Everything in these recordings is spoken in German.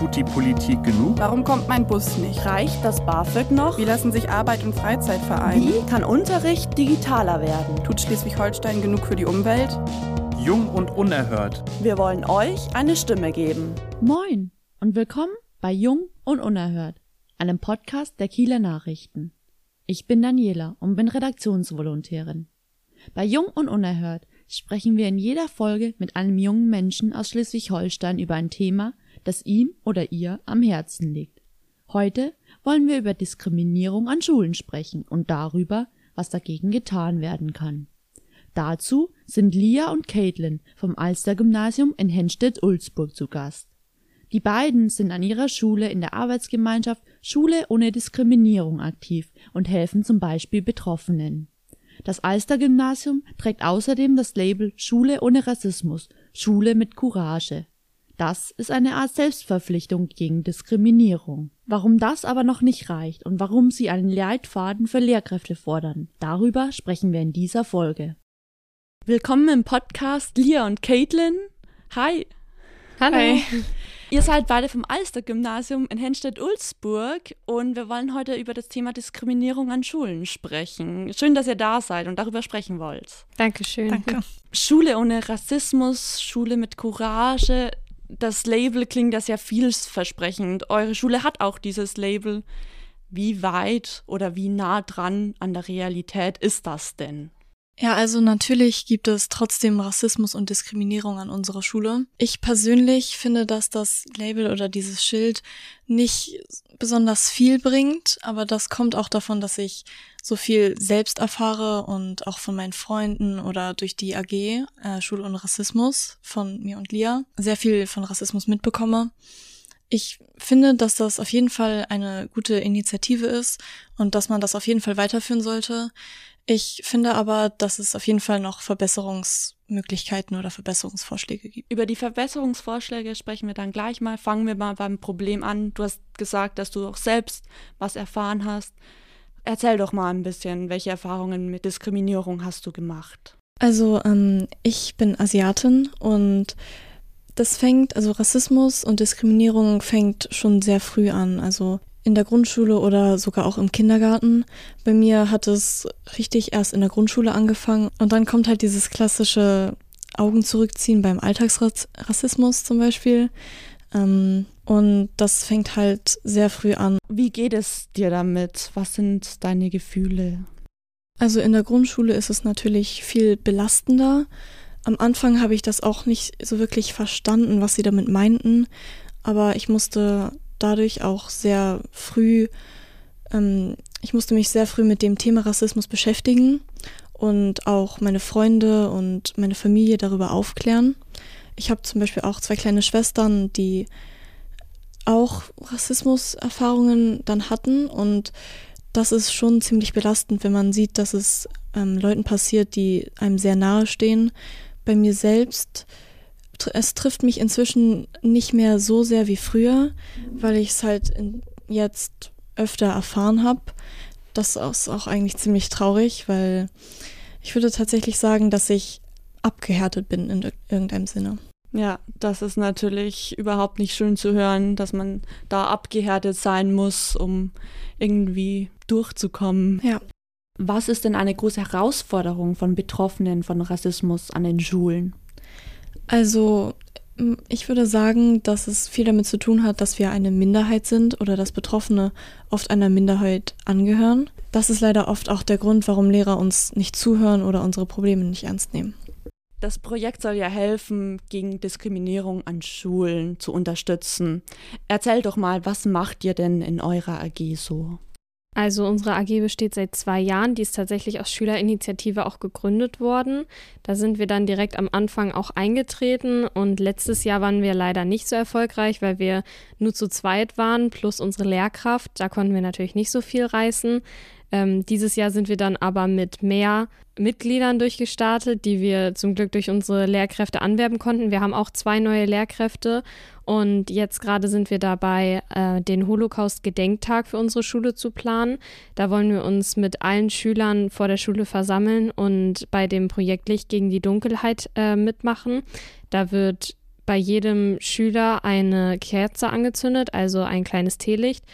Tut die Politik genug? Warum kommt mein Bus nicht? Reicht das BAföG noch? Wie lassen sich Arbeit und Freizeit vereinen? Wie kann Unterricht digitaler werden? Tut Schleswig-Holstein genug für die Umwelt? Jung und unerhört. Wir wollen euch eine Stimme geben. Moin und willkommen bei Jung und Unerhört, einem Podcast der Kieler Nachrichten. Ich bin Daniela und bin Redaktionsvolontärin. Bei Jung und Unerhört sprechen wir in jeder Folge mit einem jungen Menschen aus Schleswig-Holstein über ein Thema, das ihm oder ihr am Herzen liegt. Heute wollen wir über Diskriminierung an Schulen sprechen und darüber, was dagegen getan werden kann. Dazu sind Lia und Caitlin vom Alster-Gymnasium in Henstedt-Ulzburg zu Gast. Die beiden sind an ihrer Schule in der Arbeitsgemeinschaft Schule ohne Diskriminierung aktiv und helfen zum Beispiel Betroffenen. Das Alster-Gymnasium trägt außerdem das Label Schule ohne Rassismus, Schule mit Courage. Das ist eine Art Selbstverpflichtung gegen Diskriminierung. Warum das aber noch nicht reicht und warum sie einen Leitfaden für Lehrkräfte fordern, darüber sprechen wir in dieser Folge. Willkommen im Podcast Lia und Caitlin. Hi. Hallo. Hi. Ihr seid beide vom Alster-Gymnasium in Henstedt-Ulzburg und wir wollen heute über das Thema Diskriminierung an Schulen sprechen. Schön, dass ihr da seid und darüber sprechen wollt. Dankeschön. Danke. Schule ohne Rassismus, Schule mit Courage. Das Label klingt ja sehr vielversprechend. Eure Schule hat auch dieses Label. Wie weit oder wie nah dran an der Realität ist das denn? Ja, also natürlich gibt es trotzdem Rassismus und Diskriminierung an unserer Schule. Ich persönlich finde, dass das Label oder dieses Schild nicht besonders viel bringt, aber das kommt auch davon, dass ich so viel selbst erfahre und auch von meinen Freunden oder durch die AG äh, Schule und Rassismus von mir und Lia sehr viel von Rassismus mitbekomme. Ich finde, dass das auf jeden Fall eine gute Initiative ist und dass man das auf jeden Fall weiterführen sollte. Ich finde aber, dass es auf jeden Fall noch Verbesserungsmöglichkeiten oder Verbesserungsvorschläge gibt. Über die Verbesserungsvorschläge sprechen wir dann gleich mal. Fangen wir mal beim Problem an. Du hast gesagt, dass du auch selbst was erfahren hast. Erzähl doch mal ein bisschen, welche Erfahrungen mit Diskriminierung hast du gemacht? Also ähm, ich bin Asiatin und das fängt, also Rassismus und Diskriminierung fängt schon sehr früh an. Also in der Grundschule oder sogar auch im Kindergarten. Bei mir hat es richtig erst in der Grundschule angefangen und dann kommt halt dieses klassische Augen zurückziehen beim Alltagsrassismus zum Beispiel. Ähm, und das fängt halt sehr früh an. Wie geht es dir damit? Was sind deine Gefühle? Also in der Grundschule ist es natürlich viel belastender. Am Anfang habe ich das auch nicht so wirklich verstanden, was sie damit meinten, aber ich musste dadurch auch sehr früh, ähm, ich musste mich sehr früh mit dem Thema Rassismus beschäftigen und auch meine Freunde und meine Familie darüber aufklären. Ich habe zum Beispiel auch zwei kleine Schwestern, die auch Rassismuserfahrungen dann hatten und das ist schon ziemlich belastend, wenn man sieht, dass es ähm, Leuten passiert, die einem sehr nahe stehen. Bei mir selbst es trifft mich inzwischen nicht mehr so sehr wie früher, weil ich es halt jetzt öfter erfahren habe. Das ist auch eigentlich ziemlich traurig, weil ich würde tatsächlich sagen, dass ich abgehärtet bin in irgendeinem Sinne. Ja, das ist natürlich überhaupt nicht schön zu hören, dass man da abgehärtet sein muss, um irgendwie durchzukommen. Ja. Was ist denn eine große Herausforderung von Betroffenen von Rassismus an den Schulen? Also ich würde sagen, dass es viel damit zu tun hat, dass wir eine Minderheit sind oder dass Betroffene oft einer Minderheit angehören. Das ist leider oft auch der Grund, warum Lehrer uns nicht zuhören oder unsere Probleme nicht ernst nehmen. Das Projekt soll ja helfen, gegen Diskriminierung an Schulen zu unterstützen. Erzähl doch mal, was macht ihr denn in eurer AG so? Also unsere AG besteht seit zwei Jahren. Die ist tatsächlich aus Schülerinitiative auch gegründet worden. Da sind wir dann direkt am Anfang auch eingetreten und letztes Jahr waren wir leider nicht so erfolgreich, weil wir nur zu zweit waren plus unsere Lehrkraft. Da konnten wir natürlich nicht so viel reißen. Ähm, dieses Jahr sind wir dann aber mit mehr Mitgliedern durchgestartet, die wir zum Glück durch unsere Lehrkräfte anwerben konnten. Wir haben auch zwei neue Lehrkräfte und jetzt gerade sind wir dabei, äh, den Holocaust-Gedenktag für unsere Schule zu planen. Da wollen wir uns mit allen Schülern vor der Schule versammeln und bei dem Projekt Licht gegen die Dunkelheit äh, mitmachen. Da wird bei jedem Schüler eine Kerze angezündet, also ein kleines Teelicht.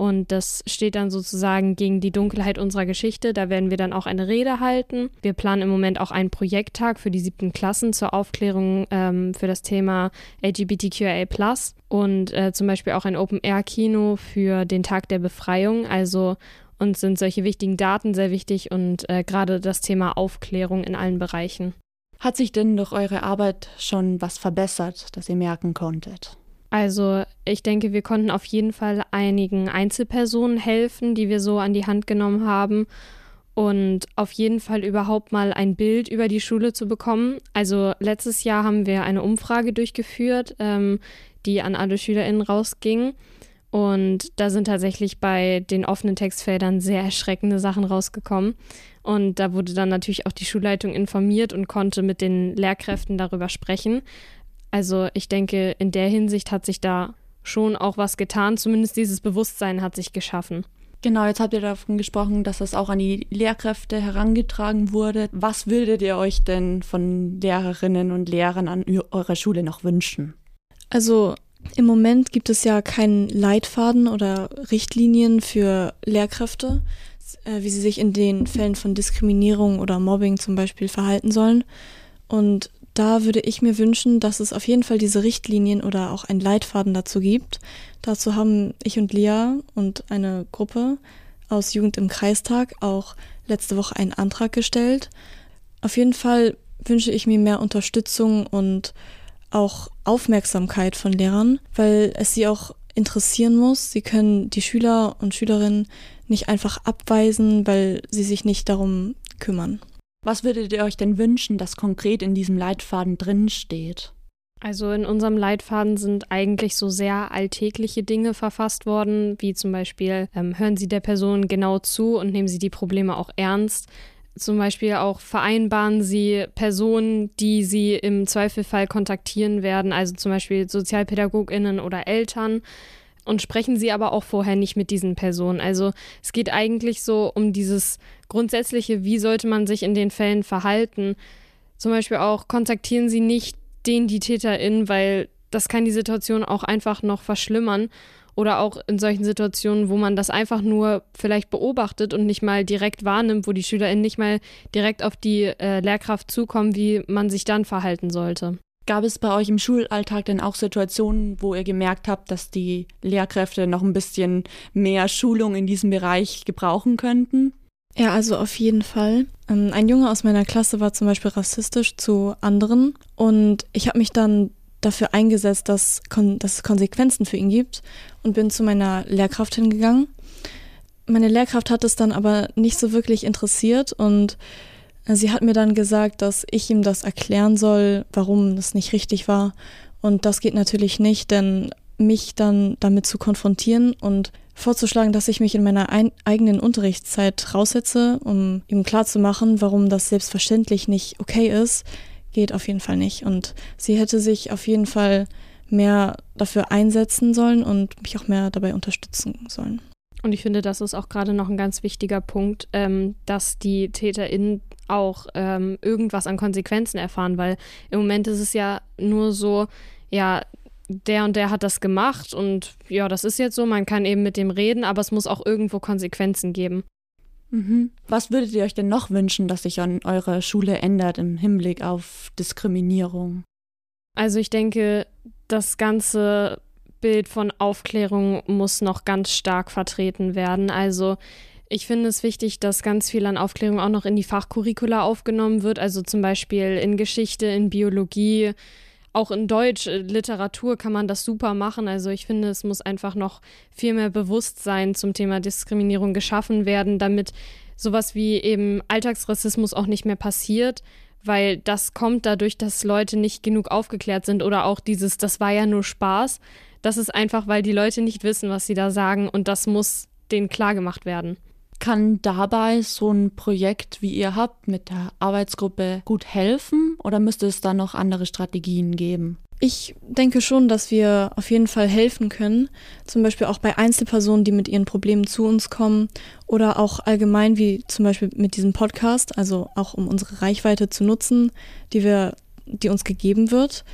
Und das steht dann sozusagen gegen die Dunkelheit unserer Geschichte. Da werden wir dann auch eine Rede halten. Wir planen im Moment auch einen Projekttag für die siebten Klassen zur Aufklärung ähm, für das Thema LGBTQIA und äh, zum Beispiel auch ein Open-Air-Kino für den Tag der Befreiung. Also uns sind solche wichtigen Daten sehr wichtig und äh, gerade das Thema Aufklärung in allen Bereichen. Hat sich denn durch eure Arbeit schon was verbessert, das ihr merken konntet? Also ich denke, wir konnten auf jeden Fall einigen Einzelpersonen helfen, die wir so an die Hand genommen haben und auf jeden Fall überhaupt mal ein Bild über die Schule zu bekommen. Also letztes Jahr haben wir eine Umfrage durchgeführt, ähm, die an alle Schülerinnen rausging. Und da sind tatsächlich bei den offenen Textfeldern sehr erschreckende Sachen rausgekommen. Und da wurde dann natürlich auch die Schulleitung informiert und konnte mit den Lehrkräften darüber sprechen. Also ich denke, in der Hinsicht hat sich da schon auch was getan. Zumindest dieses Bewusstsein hat sich geschaffen. Genau, jetzt habt ihr davon gesprochen, dass das auch an die Lehrkräfte herangetragen wurde. Was würdet ihr euch denn von Lehrerinnen und Lehrern an eurer Schule noch wünschen? Also im Moment gibt es ja keinen Leitfaden oder Richtlinien für Lehrkräfte, äh, wie sie sich in den Fällen von Diskriminierung oder Mobbing zum Beispiel verhalten sollen. Und da würde ich mir wünschen, dass es auf jeden Fall diese Richtlinien oder auch einen Leitfaden dazu gibt. Dazu haben ich und Lia und eine Gruppe aus Jugend im Kreistag auch letzte Woche einen Antrag gestellt. Auf jeden Fall wünsche ich mir mehr Unterstützung und auch Aufmerksamkeit von Lehrern, weil es sie auch interessieren muss. Sie können die Schüler und Schülerinnen nicht einfach abweisen, weil sie sich nicht darum kümmern. Was würdet ihr euch denn wünschen, dass konkret in diesem Leitfaden drin steht? Also in unserem Leitfaden sind eigentlich so sehr alltägliche Dinge verfasst worden, wie zum Beispiel ähm, hören Sie der Person genau zu und nehmen Sie die Probleme auch ernst. Zum Beispiel auch vereinbaren Sie Personen, die Sie im Zweifelfall kontaktieren werden, also zum Beispiel Sozialpädagoginnen oder Eltern und sprechen Sie aber auch vorher nicht mit diesen Personen. Also es geht eigentlich so um dieses grundsätzliche, wie sollte man sich in den Fällen verhalten. Zum Beispiel auch kontaktieren Sie nicht den, die TäterInnen, weil das kann die Situation auch einfach noch verschlimmern. Oder auch in solchen Situationen, wo man das einfach nur vielleicht beobachtet und nicht mal direkt wahrnimmt, wo die SchülerInnen nicht mal direkt auf die äh, Lehrkraft zukommen, wie man sich dann verhalten sollte. Gab es bei euch im Schulalltag denn auch Situationen, wo ihr gemerkt habt, dass die Lehrkräfte noch ein bisschen mehr Schulung in diesem Bereich gebrauchen könnten? Ja, also auf jeden Fall. Ähm, ein Junge aus meiner Klasse war zum Beispiel rassistisch zu anderen und ich habe mich dann dafür eingesetzt, dass, dass es Konsequenzen für ihn gibt und bin zu meiner Lehrkraft hingegangen. Meine Lehrkraft hat es dann aber nicht so wirklich interessiert und Sie hat mir dann gesagt, dass ich ihm das erklären soll, warum das nicht richtig war. Und das geht natürlich nicht, denn mich dann damit zu konfrontieren und vorzuschlagen, dass ich mich in meiner eigenen Unterrichtszeit raussetze, um ihm klarzumachen, warum das selbstverständlich nicht okay ist, geht auf jeden Fall nicht. Und sie hätte sich auf jeden Fall mehr dafür einsetzen sollen und mich auch mehr dabei unterstützen sollen. Und ich finde, das ist auch gerade noch ein ganz wichtiger Punkt, ähm, dass die TäterInnen auch ähm, irgendwas an Konsequenzen erfahren, weil im Moment ist es ja nur so, ja, der und der hat das gemacht und ja, das ist jetzt so, man kann eben mit dem reden, aber es muss auch irgendwo Konsequenzen geben. Mhm. Was würdet ihr euch denn noch wünschen, dass sich an eurer Schule ändert im Hinblick auf Diskriminierung? Also ich denke, das ganze Bild von Aufklärung muss noch ganz stark vertreten werden. Also ich finde es wichtig, dass ganz viel an Aufklärung auch noch in die Fachcurricula aufgenommen wird, also zum Beispiel in Geschichte, in Biologie, auch in Deutsch, äh, Literatur kann man das super machen. Also ich finde, es muss einfach noch viel mehr Bewusstsein zum Thema Diskriminierung geschaffen werden, damit sowas wie eben Alltagsrassismus auch nicht mehr passiert, weil das kommt dadurch, dass Leute nicht genug aufgeklärt sind oder auch dieses, das war ja nur Spaß. Das ist einfach, weil die Leute nicht wissen, was sie da sagen und das muss denen klargemacht werden. Kann dabei so ein Projekt, wie ihr habt, mit der Arbeitsgruppe gut helfen oder müsste es da noch andere Strategien geben? Ich denke schon, dass wir auf jeden Fall helfen können. Zum Beispiel auch bei Einzelpersonen, die mit ihren Problemen zu uns kommen oder auch allgemein, wie zum Beispiel mit diesem Podcast, also auch um unsere Reichweite zu nutzen, die wir, die uns gegeben wird.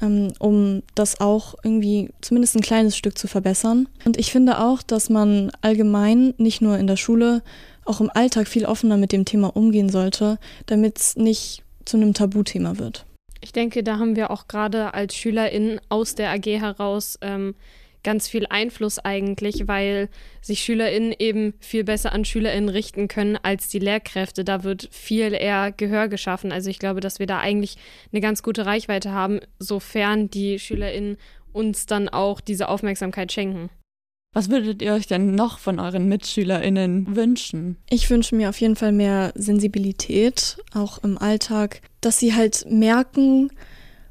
Ähm, um das auch irgendwie zumindest ein kleines Stück zu verbessern. Und ich finde auch, dass man allgemein, nicht nur in der Schule, auch im Alltag viel offener mit dem Thema umgehen sollte, damit es nicht zu einem Tabuthema wird. Ich denke, da haben wir auch gerade als SchülerInnen aus der AG heraus ähm, ganz viel Einfluss eigentlich, weil sich SchülerInnen eben viel besser an SchülerInnen richten können als die Lehrkräfte. Da wird viel eher Gehör geschaffen. Also ich glaube, dass wir da eigentlich eine ganz gute Reichweite haben, sofern die SchülerInnen uns dann auch diese Aufmerksamkeit schenken. Was würdet ihr euch denn noch von euren MitschülerInnen wünschen? Ich wünsche mir auf jeden Fall mehr Sensibilität, auch im Alltag, dass sie halt merken,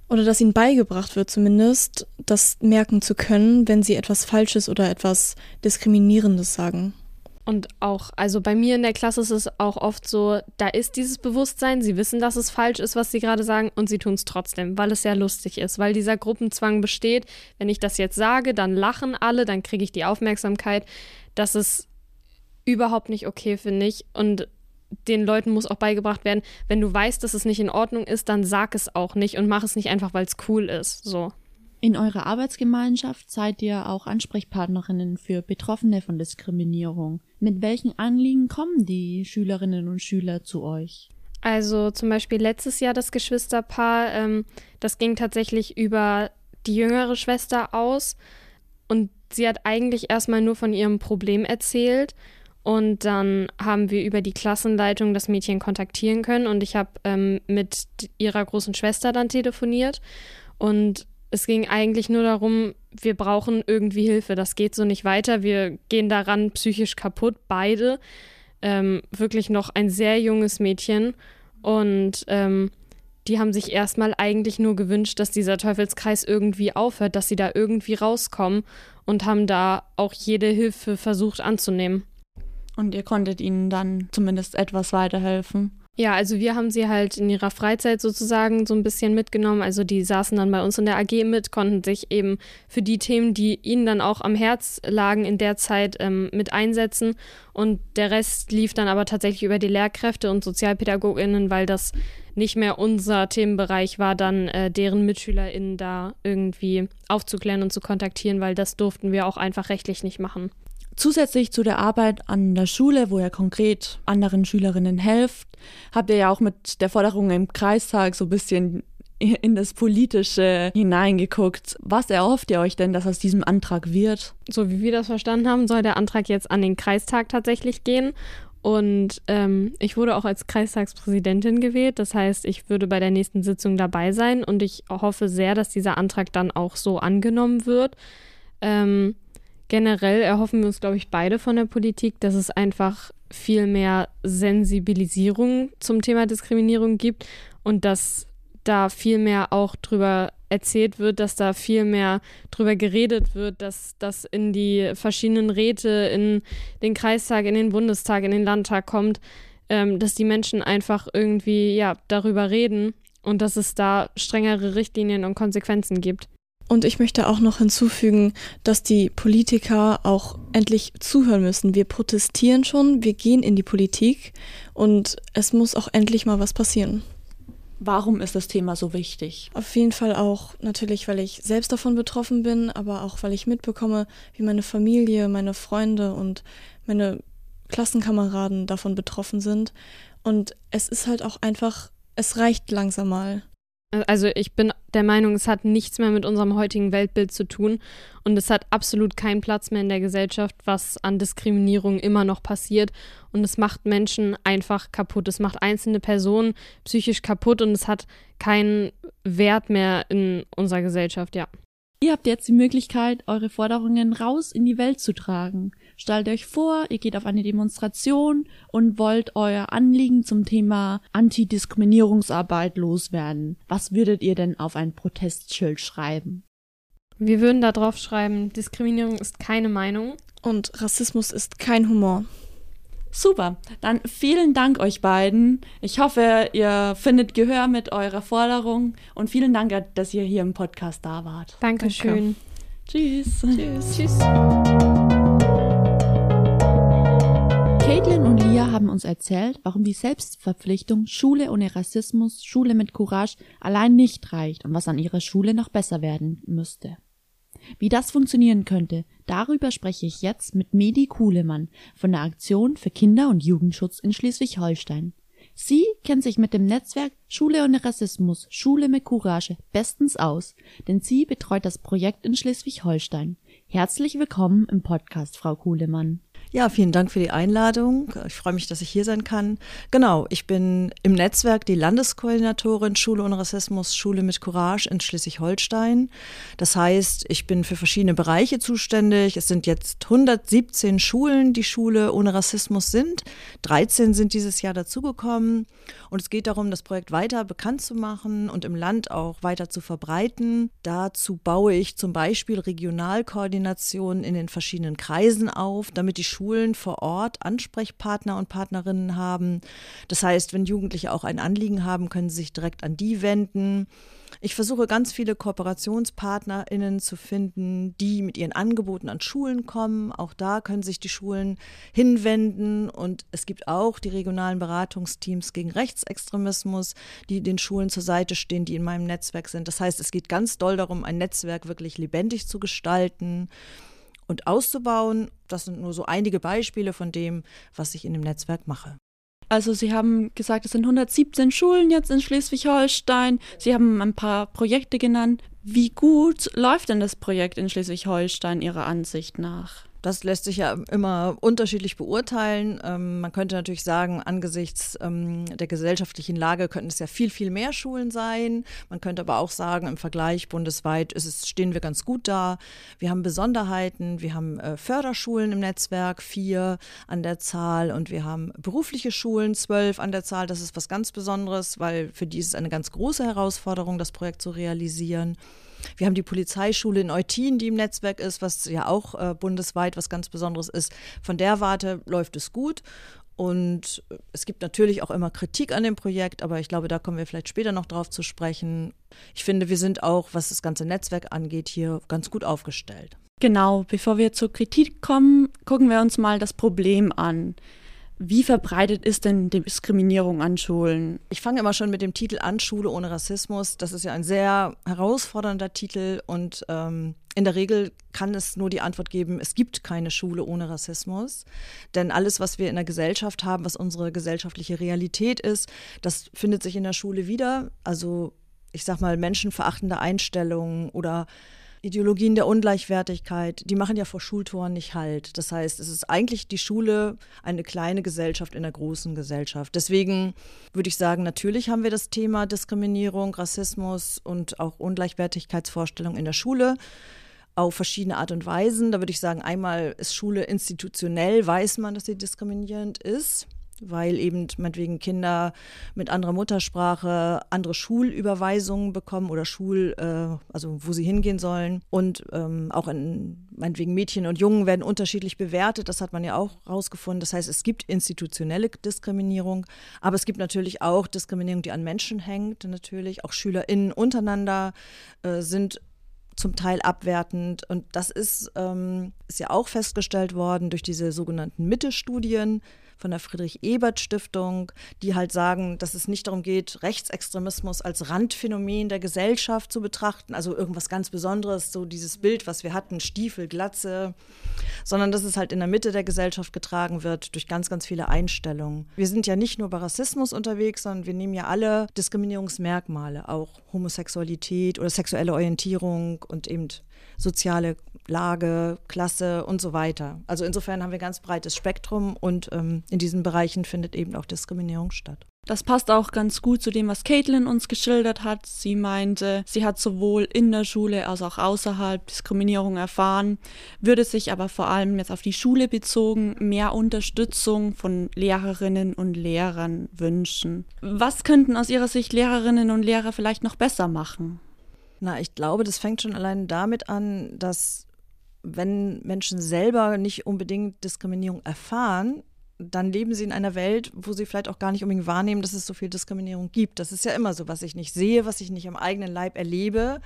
oder dass ihnen beigebracht wird zumindest, das merken zu können, wenn sie etwas Falsches oder etwas Diskriminierendes sagen. Und auch, also bei mir in der Klasse ist es auch oft so, da ist dieses Bewusstsein, sie wissen, dass es falsch ist, was sie gerade sagen, und sie tun es trotzdem, weil es sehr lustig ist, weil dieser Gruppenzwang besteht. Wenn ich das jetzt sage, dann lachen alle, dann kriege ich die Aufmerksamkeit. Das ist überhaupt nicht okay, finde ich. Und den Leuten muss auch beigebracht werden, wenn du weißt, dass es nicht in Ordnung ist, dann sag es auch nicht und mach es nicht einfach, weil es cool ist. So. In eurer Arbeitsgemeinschaft seid ihr auch Ansprechpartnerinnen für Betroffene von Diskriminierung. Mit welchen Anliegen kommen die Schülerinnen und Schüler zu euch? Also zum Beispiel letztes Jahr das Geschwisterpaar, ähm, das ging tatsächlich über die jüngere Schwester aus und sie hat eigentlich erstmal nur von ihrem Problem erzählt und dann haben wir über die Klassenleitung das Mädchen kontaktieren können und ich habe ähm, mit ihrer großen Schwester dann telefoniert. Und es ging eigentlich nur darum, wir brauchen irgendwie Hilfe. Das geht so nicht weiter. Wir gehen daran psychisch kaputt, beide. Ähm, wirklich noch ein sehr junges Mädchen. Und ähm, die haben sich erstmal eigentlich nur gewünscht, dass dieser Teufelskreis irgendwie aufhört, dass sie da irgendwie rauskommen und haben da auch jede Hilfe versucht anzunehmen. Und ihr konntet ihnen dann zumindest etwas weiterhelfen. Ja, also wir haben sie halt in ihrer Freizeit sozusagen so ein bisschen mitgenommen. Also die saßen dann bei uns in der AG mit, konnten sich eben für die Themen, die ihnen dann auch am Herz lagen, in der Zeit ähm, mit einsetzen. Und der Rest lief dann aber tatsächlich über die Lehrkräfte und Sozialpädagoginnen, weil das nicht mehr unser Themenbereich war, dann äh, deren MitschülerInnen da irgendwie aufzuklären und zu kontaktieren, weil das durften wir auch einfach rechtlich nicht machen. Zusätzlich zu der Arbeit an der Schule, wo ihr konkret anderen Schülerinnen helft, habt ihr ja auch mit der Forderung im Kreistag so ein bisschen in das Politische hineingeguckt. Was erhofft ihr euch denn, dass aus diesem Antrag wird? So wie wir das verstanden haben, soll der Antrag jetzt an den Kreistag tatsächlich gehen. Und ähm, ich wurde auch als Kreistagspräsidentin gewählt. Das heißt, ich würde bei der nächsten Sitzung dabei sein und ich hoffe sehr, dass dieser Antrag dann auch so angenommen wird. Ähm, generell erhoffen wir uns, glaube ich, beide von der Politik, dass es einfach viel mehr Sensibilisierung zum Thema Diskriminierung gibt und dass da viel mehr auch drüber erzählt wird, dass da viel mehr drüber geredet wird, dass das in die verschiedenen Räte, in den Kreistag, in den Bundestag, in den Landtag kommt, ähm, dass die Menschen einfach irgendwie ja darüber reden und dass es da strengere Richtlinien und Konsequenzen gibt. Und ich möchte auch noch hinzufügen, dass die Politiker auch endlich zuhören müssen. Wir protestieren schon, wir gehen in die Politik und es muss auch endlich mal was passieren. Warum ist das Thema so wichtig? Auf jeden Fall auch natürlich, weil ich selbst davon betroffen bin, aber auch weil ich mitbekomme, wie meine Familie, meine Freunde und meine Klassenkameraden davon betroffen sind. Und es ist halt auch einfach, es reicht langsam mal. Also ich bin der Meinung, es hat nichts mehr mit unserem heutigen Weltbild zu tun und es hat absolut keinen Platz mehr in der Gesellschaft, was an Diskriminierung immer noch passiert und es macht Menschen einfach kaputt. Es macht einzelne Personen psychisch kaputt und es hat keinen Wert mehr in unserer Gesellschaft, ja. Ihr habt jetzt die Möglichkeit, eure Forderungen raus in die Welt zu tragen. Stellt euch vor, ihr geht auf eine Demonstration und wollt euer Anliegen zum Thema Antidiskriminierungsarbeit loswerden. Was würdet ihr denn auf ein Protestschild schreiben? Wir würden da drauf schreiben, Diskriminierung ist keine Meinung. Und Rassismus ist kein Humor. Super, dann vielen Dank euch beiden. Ich hoffe, ihr findet Gehör mit eurer Forderung und vielen Dank, dass ihr hier im Podcast da wart. Dankeschön. Danke. Tschüss. Tschüss. Tschüss. Haben uns erzählt, warum die Selbstverpflichtung Schule ohne Rassismus, Schule mit Courage allein nicht reicht und was an ihrer Schule noch besser werden müsste. Wie das funktionieren könnte, darüber spreche ich jetzt mit Medi Kuhlemann von der Aktion für Kinder- und Jugendschutz in Schleswig-Holstein. Sie kennt sich mit dem Netzwerk Schule ohne Rassismus, Schule mit Courage bestens aus, denn sie betreut das Projekt in Schleswig-Holstein. Herzlich willkommen im Podcast, Frau Kuhlemann. Ja, vielen Dank für die Einladung. Ich freue mich, dass ich hier sein kann. Genau, ich bin im Netzwerk die Landeskoordinatorin Schule ohne Rassismus, Schule mit Courage in Schleswig-Holstein. Das heißt, ich bin für verschiedene Bereiche zuständig. Es sind jetzt 117 Schulen, die Schule ohne Rassismus sind. 13 sind dieses Jahr dazugekommen. Und es geht darum, das Projekt weiter bekannt zu machen und im Land auch weiter zu verbreiten. Dazu baue ich zum Beispiel Regionalkoordinationen in den verschiedenen Kreisen auf, damit die Schulen vor Ort Ansprechpartner und Partnerinnen haben. Das heißt, wenn Jugendliche auch ein Anliegen haben, können sie sich direkt an die wenden. Ich versuche ganz viele KooperationspartnerInnen zu finden, die mit ihren Angeboten an Schulen kommen. Auch da können sich die Schulen hinwenden. Und es gibt auch die regionalen Beratungsteams gegen Rechtsextremismus, die den Schulen zur Seite stehen, die in meinem Netzwerk sind. Das heißt, es geht ganz doll darum, ein Netzwerk wirklich lebendig zu gestalten und auszubauen. Das sind nur so einige Beispiele von dem, was ich in dem Netzwerk mache. Also Sie haben gesagt, es sind 117 Schulen jetzt in Schleswig-Holstein. Sie haben ein paar Projekte genannt. Wie gut läuft denn das Projekt in Schleswig-Holstein Ihrer Ansicht nach? Das lässt sich ja immer unterschiedlich beurteilen. Ähm, man könnte natürlich sagen, angesichts ähm, der gesellschaftlichen Lage könnten es ja viel, viel mehr Schulen sein. Man könnte aber auch sagen, im Vergleich bundesweit es, stehen wir ganz gut da. Wir haben Besonderheiten. Wir haben äh, Förderschulen im Netzwerk, vier an der Zahl. Und wir haben berufliche Schulen, zwölf an der Zahl. Das ist was ganz Besonderes, weil für die ist es eine ganz große Herausforderung, das Projekt zu realisieren. Wir haben die Polizeischule in Eutin, die im Netzwerk ist, was ja auch äh, bundesweit was ganz Besonderes ist. Von der Warte läuft es gut. Und es gibt natürlich auch immer Kritik an dem Projekt, aber ich glaube, da kommen wir vielleicht später noch drauf zu sprechen. Ich finde, wir sind auch, was das ganze Netzwerk angeht, hier ganz gut aufgestellt. Genau, bevor wir zur Kritik kommen, gucken wir uns mal das Problem an. Wie verbreitet ist denn Diskriminierung an Schulen? Ich fange immer schon mit dem Titel an, Schule ohne Rassismus. Das ist ja ein sehr herausfordernder Titel und ähm, in der Regel kann es nur die Antwort geben, es gibt keine Schule ohne Rassismus. Denn alles, was wir in der Gesellschaft haben, was unsere gesellschaftliche Realität ist, das findet sich in der Schule wieder. Also ich sag mal, menschenverachtende Einstellungen oder Ideologien der Ungleichwertigkeit, die machen ja vor Schultoren nicht halt. Das heißt, es ist eigentlich die Schule eine kleine Gesellschaft in einer großen Gesellschaft. Deswegen würde ich sagen, natürlich haben wir das Thema Diskriminierung, Rassismus und auch Ungleichwertigkeitsvorstellungen in der Schule auf verschiedene Art und Weisen. Da würde ich sagen, einmal ist Schule institutionell, weiß man, dass sie diskriminierend ist weil eben meinetwegen Kinder mit anderer Muttersprache andere Schulüberweisungen bekommen oder Schul, äh, also wo sie hingehen sollen. Und ähm, auch in meinetwegen Mädchen und Jungen werden unterschiedlich bewertet. Das hat man ja auch rausgefunden. Das heißt, es gibt institutionelle Diskriminierung, aber es gibt natürlich auch Diskriminierung, die an Menschen hängt. Natürlich auch SchülerInnen untereinander äh, sind zum Teil abwertend. Und das ist, ähm, ist ja auch festgestellt worden durch diese sogenannten Mitte-Studien von der Friedrich-Ebert-Stiftung, die halt sagen, dass es nicht darum geht, Rechtsextremismus als Randphänomen der Gesellschaft zu betrachten, also irgendwas ganz Besonderes, so dieses Bild, was wir hatten, Stiefel, Glatze, sondern dass es halt in der Mitte der Gesellschaft getragen wird durch ganz, ganz viele Einstellungen. Wir sind ja nicht nur bei Rassismus unterwegs, sondern wir nehmen ja alle Diskriminierungsmerkmale, auch Homosexualität oder sexuelle Orientierung und eben soziale Lage, Klasse und so weiter. Also insofern haben wir ein ganz breites Spektrum und ähm, in diesen Bereichen findet eben auch Diskriminierung statt. Das passt auch ganz gut zu dem, was Caitlin uns geschildert hat. Sie meinte, sie hat sowohl in der Schule als auch außerhalb Diskriminierung erfahren, würde sich aber vor allem jetzt auf die Schule bezogen mehr Unterstützung von Lehrerinnen und Lehrern wünschen. Was könnten aus Ihrer Sicht Lehrerinnen und Lehrer vielleicht noch besser machen? Na, ich glaube, das fängt schon allein damit an, dass wenn Menschen selber nicht unbedingt Diskriminierung erfahren, dann leben sie in einer Welt, wo sie vielleicht auch gar nicht unbedingt wahrnehmen, dass es so viel Diskriminierung gibt. Das ist ja immer so, was ich nicht sehe, was ich nicht am eigenen Leib erlebe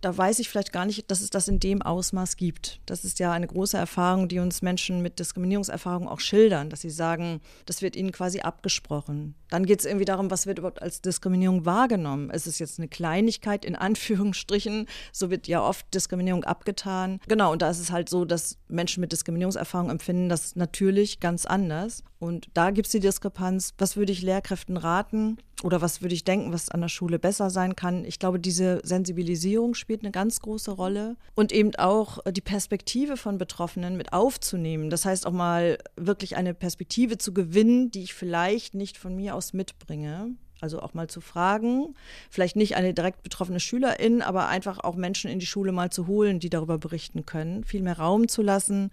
da weiß ich vielleicht gar nicht, dass es das in dem Ausmaß gibt. Das ist ja eine große Erfahrung, die uns Menschen mit Diskriminierungserfahrung auch schildern, dass sie sagen, das wird ihnen quasi abgesprochen. Dann geht es irgendwie darum, was wird überhaupt als Diskriminierung wahrgenommen. Es ist jetzt eine Kleinigkeit in Anführungsstrichen, so wird ja oft Diskriminierung abgetan. Genau, und da ist es halt so, dass Menschen mit Diskriminierungserfahrung empfinden das natürlich ganz anders. Und da gibt es die Diskrepanz. Was würde ich Lehrkräften raten oder was würde ich denken, was an der Schule besser sein kann? Ich glaube, diese Sensibilisierung spielt eine ganz große Rolle und eben auch die Perspektive von Betroffenen mit aufzunehmen. Das heißt auch mal wirklich eine Perspektive zu gewinnen, die ich vielleicht nicht von mir aus mitbringe. Also auch mal zu fragen, vielleicht nicht eine direkt betroffene Schülerin, aber einfach auch Menschen in die Schule mal zu holen, die darüber berichten können, viel mehr Raum zu lassen,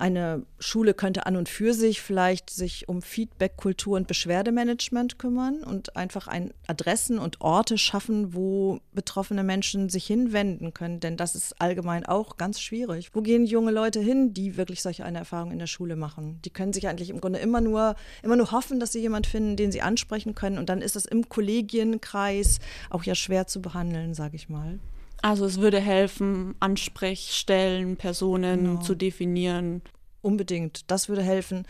eine Schule könnte an und für sich vielleicht sich um Feedback, Kultur und Beschwerdemanagement kümmern und einfach ein Adressen und Orte schaffen, wo betroffene Menschen sich hinwenden können, denn das ist allgemein auch ganz schwierig. Wo gehen junge Leute hin, die wirklich solche eine Erfahrung in der Schule machen? Die können sich eigentlich im Grunde immer nur immer nur hoffen, dass sie jemanden finden, den sie ansprechen können und dann ist es im Kollegienkreis auch ja schwer zu behandeln, sage ich mal. Also es würde helfen, Ansprechstellen, Personen genau. zu definieren. Unbedingt, das würde helfen.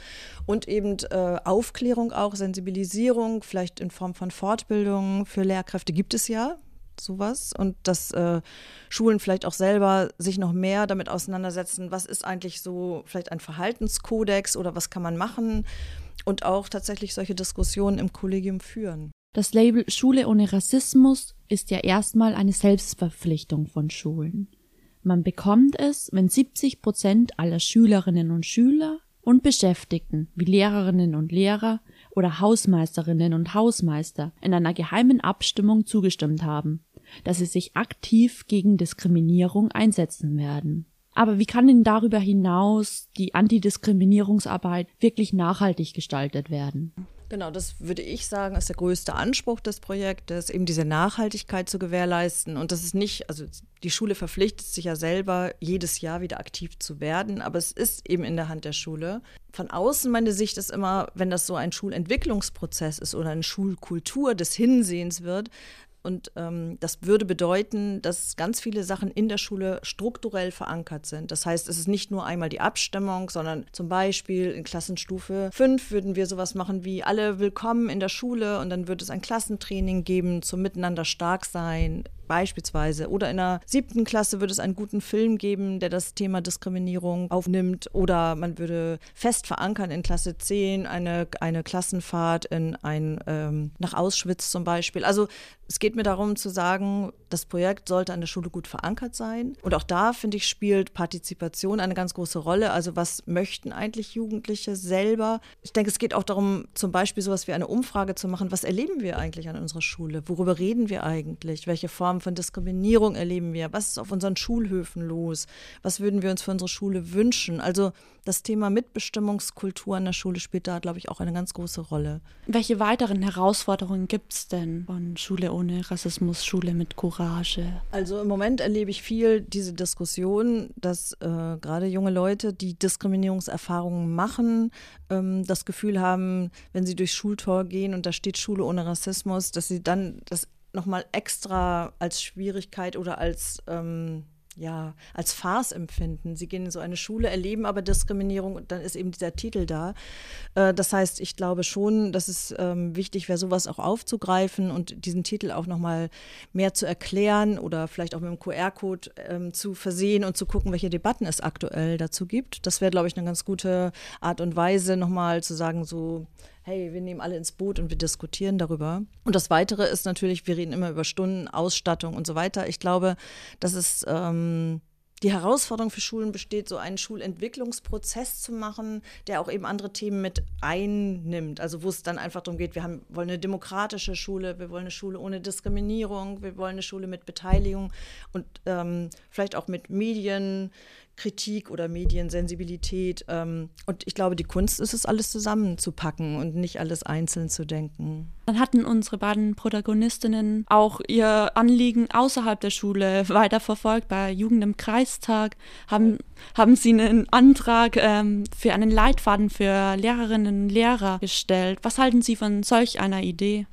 Und eben äh, Aufklärung auch, Sensibilisierung, vielleicht in Form von Fortbildungen für Lehrkräfte gibt es ja sowas. Und dass äh, Schulen vielleicht auch selber sich noch mehr damit auseinandersetzen, was ist eigentlich so vielleicht ein Verhaltenskodex oder was kann man machen und auch tatsächlich solche Diskussionen im Kollegium führen. Das Label Schule ohne Rassismus ist ja erstmal eine Selbstverpflichtung von Schulen. Man bekommt es, wenn 70 Prozent aller Schülerinnen und Schüler und Beschäftigten wie Lehrerinnen und Lehrer oder Hausmeisterinnen und Hausmeister in einer geheimen Abstimmung zugestimmt haben, dass sie sich aktiv gegen Diskriminierung einsetzen werden. Aber wie kann denn darüber hinaus die Antidiskriminierungsarbeit wirklich nachhaltig gestaltet werden? Genau, das würde ich sagen, ist der größte Anspruch des Projektes, eben diese Nachhaltigkeit zu gewährleisten. Und das ist nicht, also die Schule verpflichtet sich ja selber, jedes Jahr wieder aktiv zu werden, aber es ist eben in der Hand der Schule. Von außen meine Sicht ist immer, wenn das so ein Schulentwicklungsprozess ist oder eine Schulkultur des Hinsehens wird, und ähm, das würde bedeuten, dass ganz viele Sachen in der Schule strukturell verankert sind. Das heißt, es ist nicht nur einmal die Abstimmung, sondern zum Beispiel in Klassenstufe 5 würden wir sowas machen wie alle willkommen in der Schule und dann würde es ein Klassentraining geben zum Miteinander stark sein, beispielsweise. Oder in der siebten Klasse würde es einen guten Film geben, der das Thema Diskriminierung aufnimmt. Oder man würde fest verankern in Klasse 10 eine, eine Klassenfahrt in ein, ähm, nach Auschwitz zum Beispiel. Also es geht mir darum zu sagen, das Projekt sollte an der Schule gut verankert sein. Und auch da, finde ich, spielt Partizipation eine ganz große Rolle. Also was möchten eigentlich Jugendliche selber? Ich denke, es geht auch darum, zum Beispiel sowas wie eine Umfrage zu machen. Was erleben wir eigentlich an unserer Schule? Worüber reden wir eigentlich? Welche Formen von Diskriminierung erleben wir? Was ist auf unseren Schulhöfen los? Was würden wir uns für unsere Schule wünschen? Also das Thema Mitbestimmungskultur an der Schule spielt da, glaube ich, auch eine ganz große Rolle. Welche weiteren Herausforderungen gibt es denn von Schule ohne Rassismus, Schule mit Courage? Also im Moment erlebe ich viel diese Diskussion, dass äh, gerade junge Leute, die Diskriminierungserfahrungen machen, ähm, das Gefühl haben, wenn sie durchs Schultor gehen und da steht Schule ohne Rassismus, dass sie dann das nochmal extra als Schwierigkeit oder als ähm, ja, als Farce empfinden. Sie gehen in so eine Schule, erleben aber Diskriminierung und dann ist eben dieser Titel da. Äh, das heißt, ich glaube schon, dass es ähm, wichtig wäre, sowas auch aufzugreifen und diesen Titel auch nochmal mehr zu erklären oder vielleicht auch mit einem QR-Code ähm, zu versehen und zu gucken, welche Debatten es aktuell dazu gibt. Das wäre, glaube ich, eine ganz gute Art und Weise, nochmal zu sagen, so, hey, wir nehmen alle ins Boot und wir diskutieren darüber. Und das Weitere ist natürlich, wir reden immer über Stunden, Ausstattung und so weiter. Ich glaube, dass es ähm, die Herausforderung für Schulen besteht, so einen Schulentwicklungsprozess zu machen, der auch eben andere Themen mit einnimmt. Also wo es dann einfach darum geht, wir haben, wollen eine demokratische Schule, wir wollen eine Schule ohne Diskriminierung, wir wollen eine Schule mit Beteiligung und ähm, vielleicht auch mit Medien, Kritik oder Mediensensibilität. Ähm, und ich glaube, die Kunst ist es, alles zusammenzupacken und nicht alles einzeln zu denken. Dann hatten unsere beiden Protagonistinnen auch ihr Anliegen außerhalb der Schule weiterverfolgt. Bei Jugend im Kreistag haben, haben sie einen Antrag ähm, für einen Leitfaden für Lehrerinnen und Lehrer gestellt. Was halten Sie von solch einer Idee?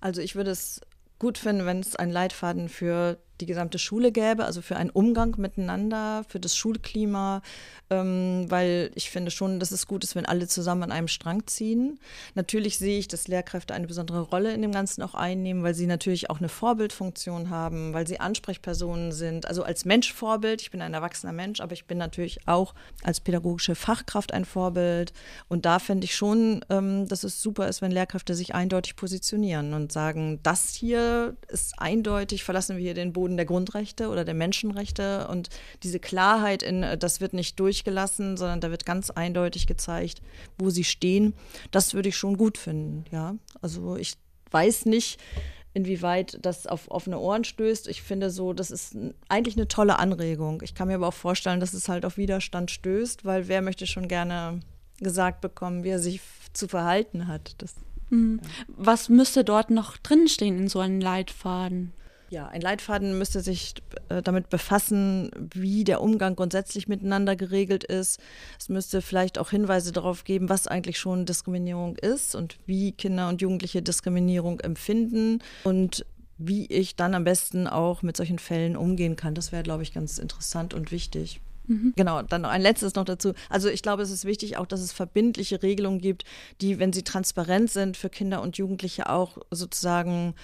Also ich würde es gut finden, wenn es einen Leitfaden für die gesamte Schule gäbe, also für einen Umgang miteinander, für das Schulklima, ähm, weil ich finde schon, dass es gut ist, wenn alle zusammen an einem Strang ziehen. Natürlich sehe ich, dass Lehrkräfte eine besondere Rolle in dem Ganzen auch einnehmen, weil sie natürlich auch eine Vorbildfunktion haben, weil sie Ansprechpersonen sind. Also als Mensch Vorbild, ich bin ein erwachsener Mensch, aber ich bin natürlich auch als pädagogische Fachkraft ein Vorbild. Und da finde ich schon, ähm, dass es super ist, wenn Lehrkräfte sich eindeutig positionieren und sagen, das hier ist eindeutig, verlassen wir hier den Boden der Grundrechte oder der Menschenrechte und diese Klarheit in, äh, das wird nicht durchgelassen, sondern da wird ganz eindeutig gezeigt, wo sie stehen. Das würde ich schon gut finden, ja. Also ich weiß nicht, inwieweit das auf offene Ohren stößt. Ich finde so, das ist eigentlich eine tolle Anregung. Ich kann mir aber auch vorstellen, dass es halt auf Widerstand stößt, weil wer möchte schon gerne gesagt bekommen, wie er sich zu verhalten hat. Das, mhm. ja. Was müsste dort noch drinstehen in so einem Leitfaden? Ja, ein Leitfaden müsste sich äh, damit befassen, wie der Umgang grundsätzlich miteinander geregelt ist. Es müsste vielleicht auch Hinweise darauf geben, was eigentlich schon Diskriminierung ist und wie Kinder und Jugendliche Diskriminierung empfinden und wie ich dann am besten auch mit solchen Fällen umgehen kann. Das wäre, glaube ich, ganz interessant und wichtig. Mhm. Genau, dann noch ein letztes noch dazu. Also ich glaube, es ist wichtig auch, dass es verbindliche Regelungen gibt, die, wenn sie transparent sind, für Kinder und Jugendliche auch sozusagen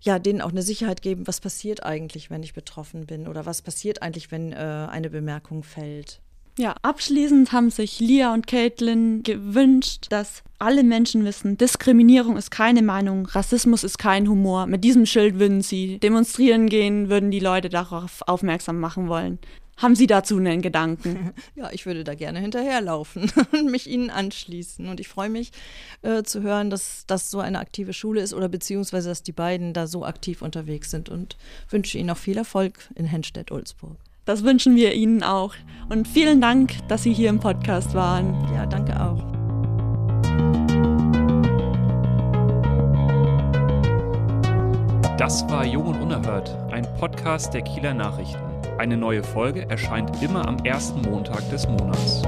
ja, denen auch eine Sicherheit geben, was passiert eigentlich, wenn ich betroffen bin oder was passiert eigentlich, wenn äh, eine Bemerkung fällt. Ja, abschließend haben sich Lia und Caitlin gewünscht, dass alle Menschen wissen, Diskriminierung ist keine Meinung, Rassismus ist kein Humor. Mit diesem Schild würden sie demonstrieren gehen, würden die Leute darauf aufmerksam machen wollen. Haben Sie dazu einen Gedanken? Ja, ich würde da gerne hinterherlaufen und mich Ihnen anschließen. Und ich freue mich äh, zu hören, dass das so eine aktive Schule ist oder beziehungsweise, dass die beiden da so aktiv unterwegs sind und wünsche Ihnen auch viel Erfolg in Henstedt-Ulzburg. Das wünschen wir Ihnen auch. Und vielen Dank, dass Sie hier im Podcast waren. Ja, danke auch. Das war Jung und Unerhört, ein Podcast der Kieler Nachrichten. Eine neue Folge erscheint immer am ersten Montag des Monats.